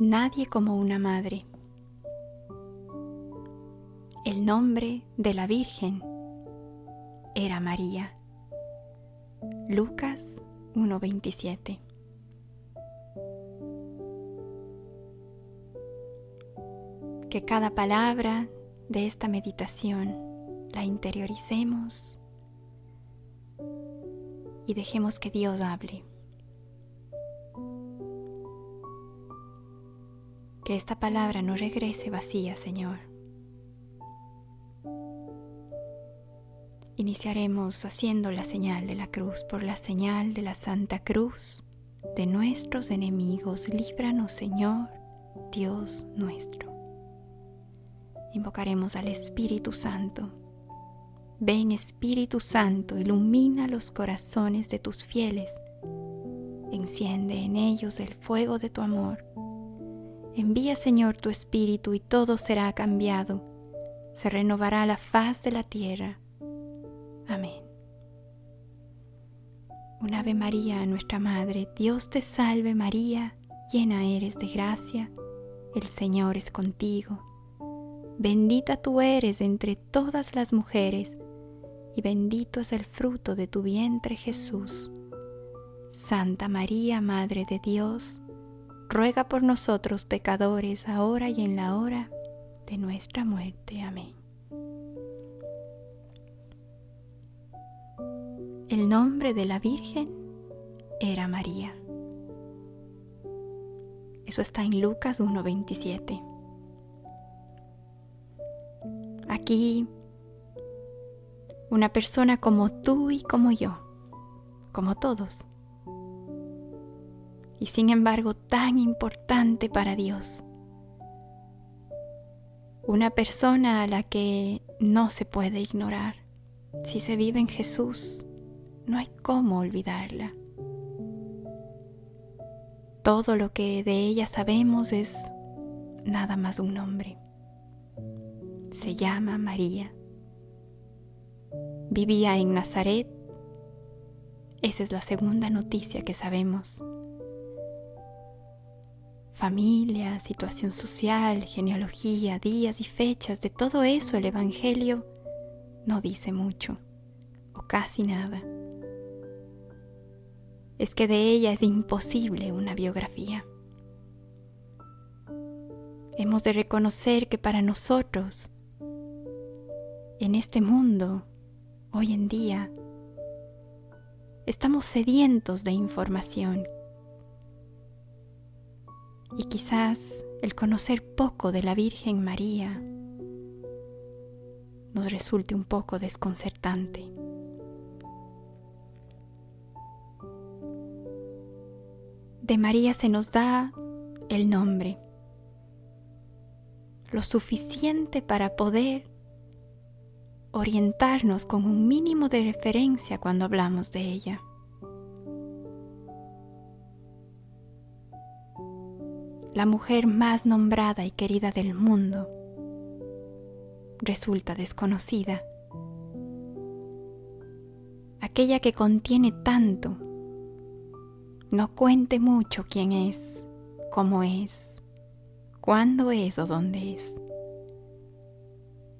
Nadie como una madre. El nombre de la Virgen era María. Lucas 1.27 Que cada palabra de esta meditación la interioricemos y dejemos que Dios hable. Que esta palabra no regrese vacía, Señor. Iniciaremos haciendo la señal de la cruz. Por la señal de la Santa Cruz de nuestros enemigos, líbranos, Señor, Dios nuestro. Invocaremos al Espíritu Santo. Ven Espíritu Santo, ilumina los corazones de tus fieles. Enciende en ellos el fuego de tu amor Envía Señor tu Espíritu y todo será cambiado. Se renovará la faz de la tierra. Amén. Un Ave María, nuestra Madre, Dios te salve María, llena eres de gracia, el Señor es contigo. Bendita tú eres entre todas las mujeres, y bendito es el fruto de tu vientre Jesús. Santa María, Madre de Dios, ruega por nosotros pecadores, ahora y en la hora de nuestra muerte. Amén. El nombre de la Virgen era María. Eso está en Lucas 1.27. Aquí, una persona como tú y como yo, como todos, y sin embargo tan importante para Dios. Una persona a la que no se puede ignorar. Si se vive en Jesús, no hay cómo olvidarla. Todo lo que de ella sabemos es nada más un nombre. Se llama María. Vivía en Nazaret. Esa es la segunda noticia que sabemos familia, situación social, genealogía, días y fechas, de todo eso el Evangelio no dice mucho o casi nada. Es que de ella es imposible una biografía. Hemos de reconocer que para nosotros, en este mundo, hoy en día, estamos sedientos de información y quizás el conocer poco de la Virgen María nos resulte un poco desconcertante. De María se nos da el nombre, lo suficiente para poder orientarnos con un mínimo de referencia cuando hablamos de ella. La mujer más nombrada y querida del mundo, resulta desconocida. Aquella que contiene tanto, no cuente mucho quién es, cómo es, cuándo es o dónde es.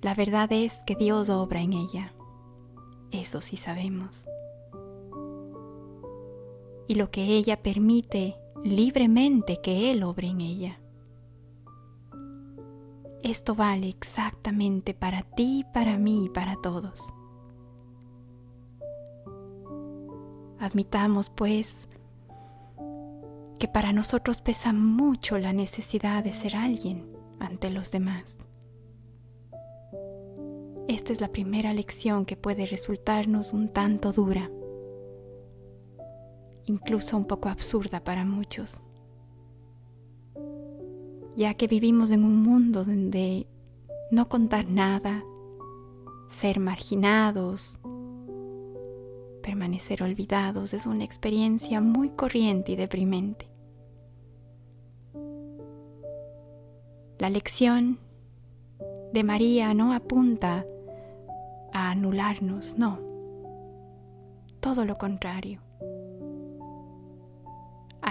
La verdad es que Dios obra en ella, eso sí sabemos. Y lo que ella permite libremente que Él obre en ella. Esto vale exactamente para ti, para mí y para todos. Admitamos, pues, que para nosotros pesa mucho la necesidad de ser alguien ante los demás. Esta es la primera lección que puede resultarnos un tanto dura incluso un poco absurda para muchos, ya que vivimos en un mundo donde no contar nada, ser marginados, permanecer olvidados es una experiencia muy corriente y deprimente. La lección de María no apunta a anularnos, no, todo lo contrario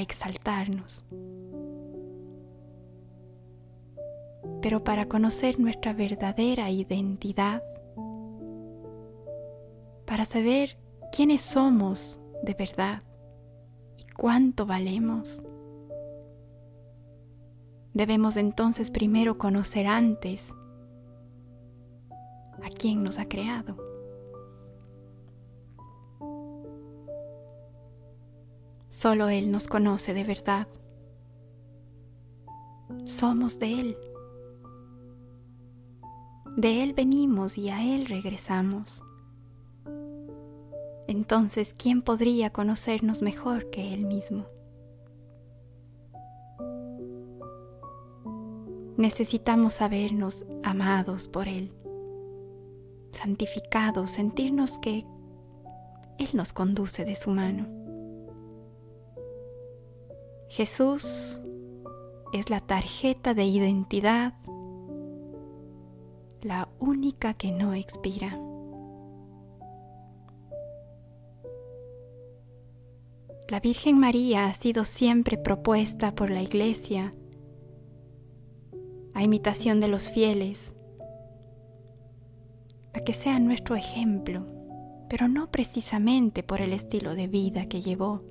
exaltarnos. pero para conocer nuestra verdadera identidad, para saber quiénes somos de verdad y cuánto valemos. Debemos entonces primero conocer antes a quién nos ha creado. Solo Él nos conoce de verdad. Somos de Él. De Él venimos y a Él regresamos. Entonces, ¿quién podría conocernos mejor que Él mismo? Necesitamos sabernos amados por Él, santificados, sentirnos que Él nos conduce de su mano. Jesús es la tarjeta de identidad, la única que no expira. La Virgen María ha sido siempre propuesta por la Iglesia a imitación de los fieles, a que sea nuestro ejemplo, pero no precisamente por el estilo de vida que llevó,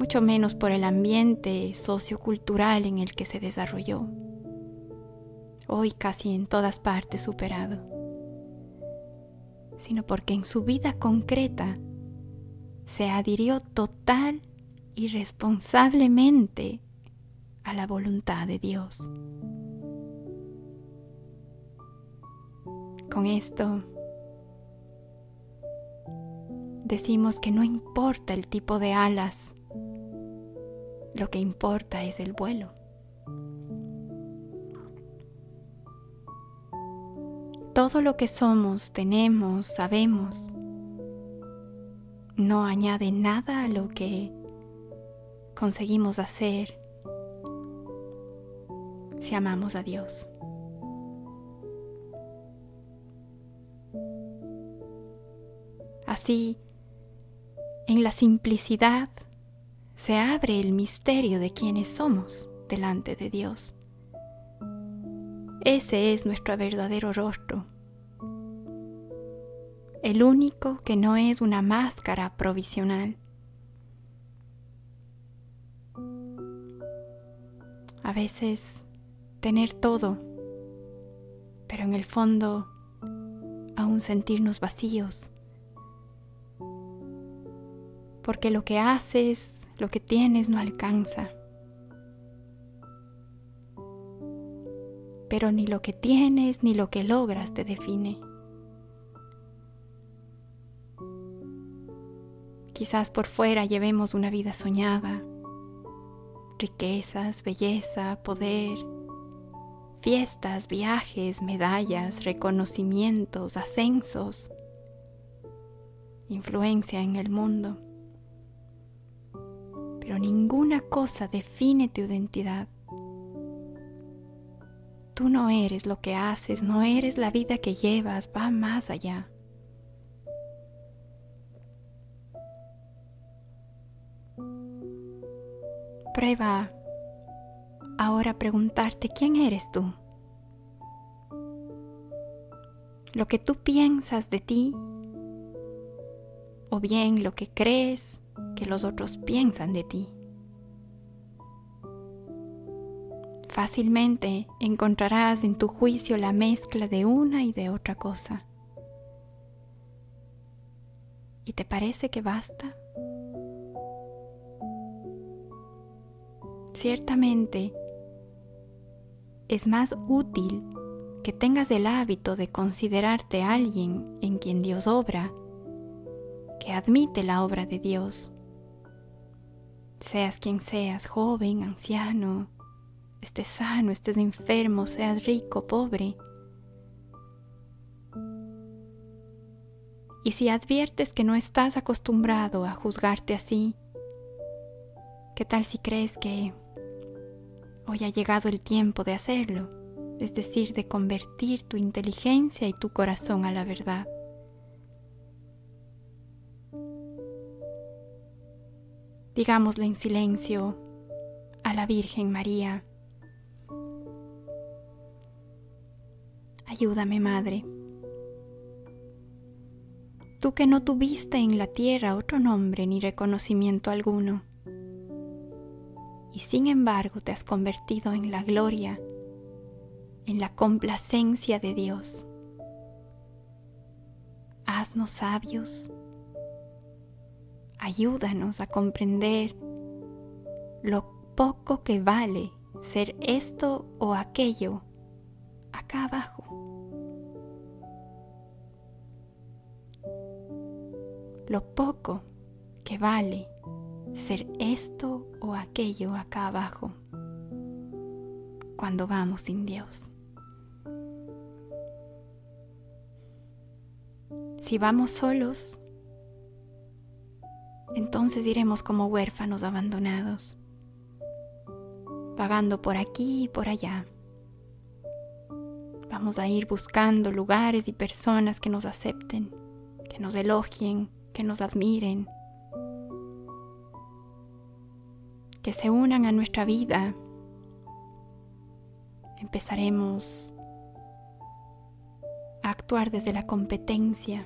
mucho menos por el ambiente sociocultural en el que se desarrolló, hoy casi en todas partes superado, sino porque en su vida concreta se adhirió total y responsablemente a la voluntad de Dios. Con esto decimos que no importa el tipo de alas, lo que importa es el vuelo. Todo lo que somos, tenemos, sabemos, no añade nada a lo que conseguimos hacer si amamos a Dios. Así, en la simplicidad se abre el misterio de quienes somos delante de Dios. Ese es nuestro verdadero rostro, el único que no es una máscara provisional. A veces tener todo, pero en el fondo aún sentirnos vacíos. Porque lo que haces, lo que tienes no alcanza. Pero ni lo que tienes ni lo que logras te define. Quizás por fuera llevemos una vida soñada, riquezas, belleza, poder, fiestas, viajes, medallas, reconocimientos, ascensos, influencia en el mundo. Pero ninguna cosa define tu identidad. Tú no eres lo que haces, no eres la vida que llevas, va más allá. Prueba ahora preguntarte quién eres tú. Lo que tú piensas de ti o bien lo que crees que los otros piensan de ti. Fácilmente encontrarás en tu juicio la mezcla de una y de otra cosa. ¿Y te parece que basta? Ciertamente, es más útil que tengas el hábito de considerarte alguien en quien Dios obra, que admite la obra de Dios. Seas quien seas, joven, anciano, estés sano, estés enfermo, seas rico, pobre. Y si adviertes que no estás acostumbrado a juzgarte así, ¿qué tal si crees que Hoy ha llegado el tiempo de hacerlo, es decir, de convertir tu inteligencia y tu corazón a la verdad. Digámosle en silencio a la Virgen María, Ayúdame, Madre. Tú que no tuviste en la tierra otro nombre ni reconocimiento alguno, y sin embargo te has convertido en la gloria, en la complacencia de Dios. Haznos sabios, ayúdanos a comprender lo poco que vale ser esto o aquello acá abajo. Lo poco que vale ser esto o aquello acá abajo cuando vamos sin Dios. Si vamos solos, entonces iremos como huérfanos abandonados, vagando por aquí y por allá. Vamos a ir buscando lugares y personas que nos acepten, que nos elogien, que nos admiren, que se unan a nuestra vida. Empezaremos a actuar desde la competencia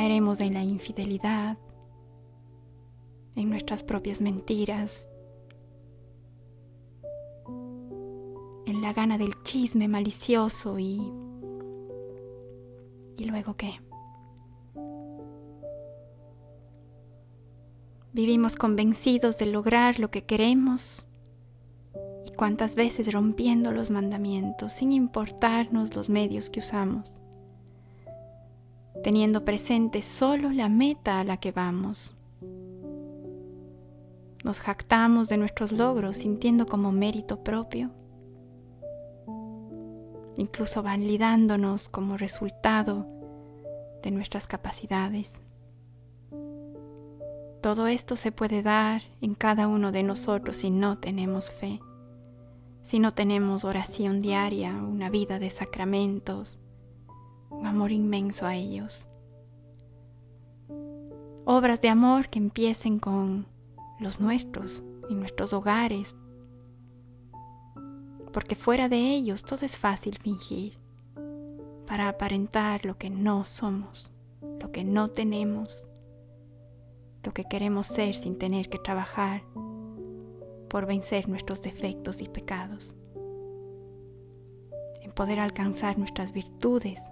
caeremos en la infidelidad, en nuestras propias mentiras, en la gana del chisme malicioso y... ¿Y luego qué? Vivimos convencidos de lograr lo que queremos y cuántas veces rompiendo los mandamientos sin importarnos los medios que usamos teniendo presente solo la meta a la que vamos. Nos jactamos de nuestros logros sintiendo como mérito propio, incluso validándonos como resultado de nuestras capacidades. Todo esto se puede dar en cada uno de nosotros si no tenemos fe, si no tenemos oración diaria, una vida de sacramentos, un amor inmenso a ellos. Obras de amor que empiecen con los nuestros, en nuestros hogares, porque fuera de ellos todo es fácil fingir, para aparentar lo que no somos, lo que no tenemos, lo que queremos ser sin tener que trabajar por vencer nuestros defectos y pecados, en poder alcanzar nuestras virtudes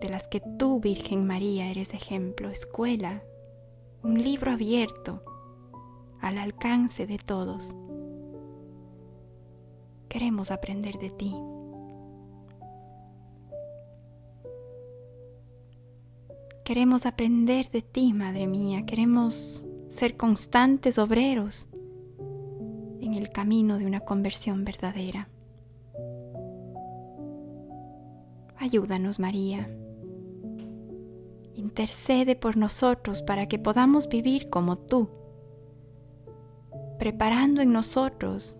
de las que tú, Virgen María, eres ejemplo, escuela, un libro abierto al alcance de todos. Queremos aprender de ti. Queremos aprender de ti, Madre mía. Queremos ser constantes obreros en el camino de una conversión verdadera. Ayúdanos, María intercede por nosotros para que podamos vivir como tú, preparando en nosotros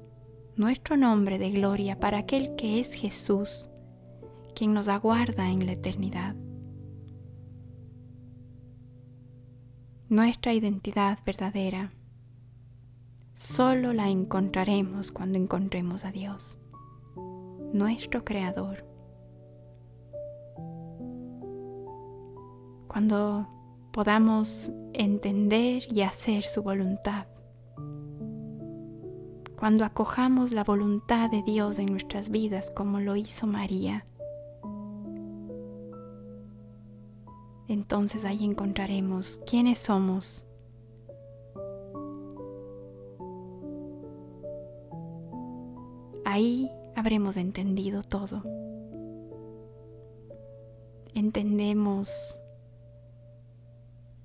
nuestro nombre de gloria para aquel que es Jesús, quien nos aguarda en la eternidad. Nuestra identidad verdadera solo la encontraremos cuando encontremos a Dios, nuestro Creador cuando podamos entender y hacer su voluntad, cuando acojamos la voluntad de Dios en nuestras vidas como lo hizo María, entonces ahí encontraremos quiénes somos. Ahí habremos entendido todo. Entendemos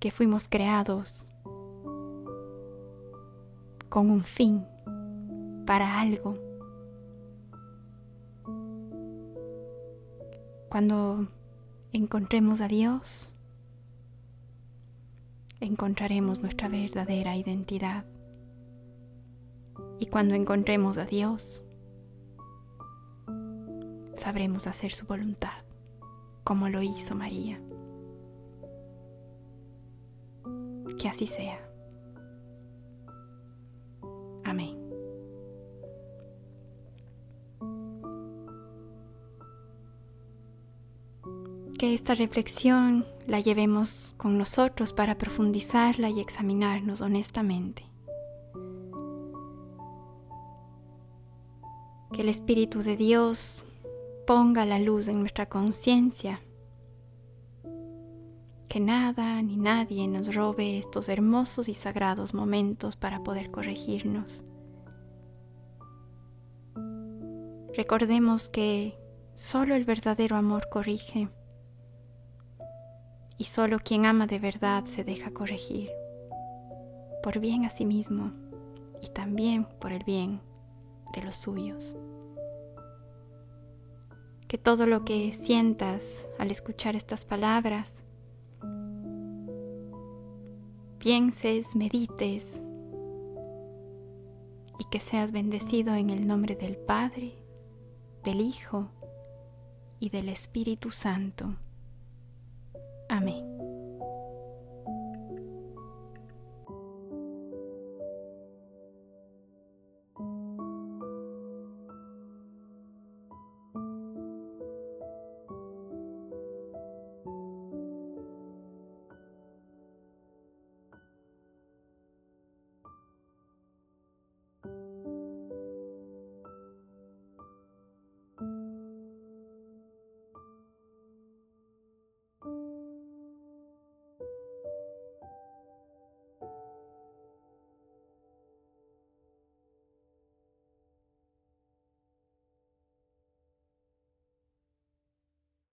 que fuimos creados con un fin, para algo. Cuando encontremos a Dios, encontraremos nuestra verdadera identidad. Y cuando encontremos a Dios, sabremos hacer su voluntad, como lo hizo María. Que así sea. Amén. Que esta reflexión la llevemos con nosotros para profundizarla y examinarnos honestamente. Que el Espíritu de Dios ponga la luz en nuestra conciencia. Que nada ni nadie nos robe estos hermosos y sagrados momentos para poder corregirnos. Recordemos que solo el verdadero amor corrige y solo quien ama de verdad se deja corregir, por bien a sí mismo y también por el bien de los suyos. Que todo lo que sientas al escuchar estas palabras, pienses, medites y que seas bendecido en el nombre del Padre, del Hijo y del Espíritu Santo. Amém.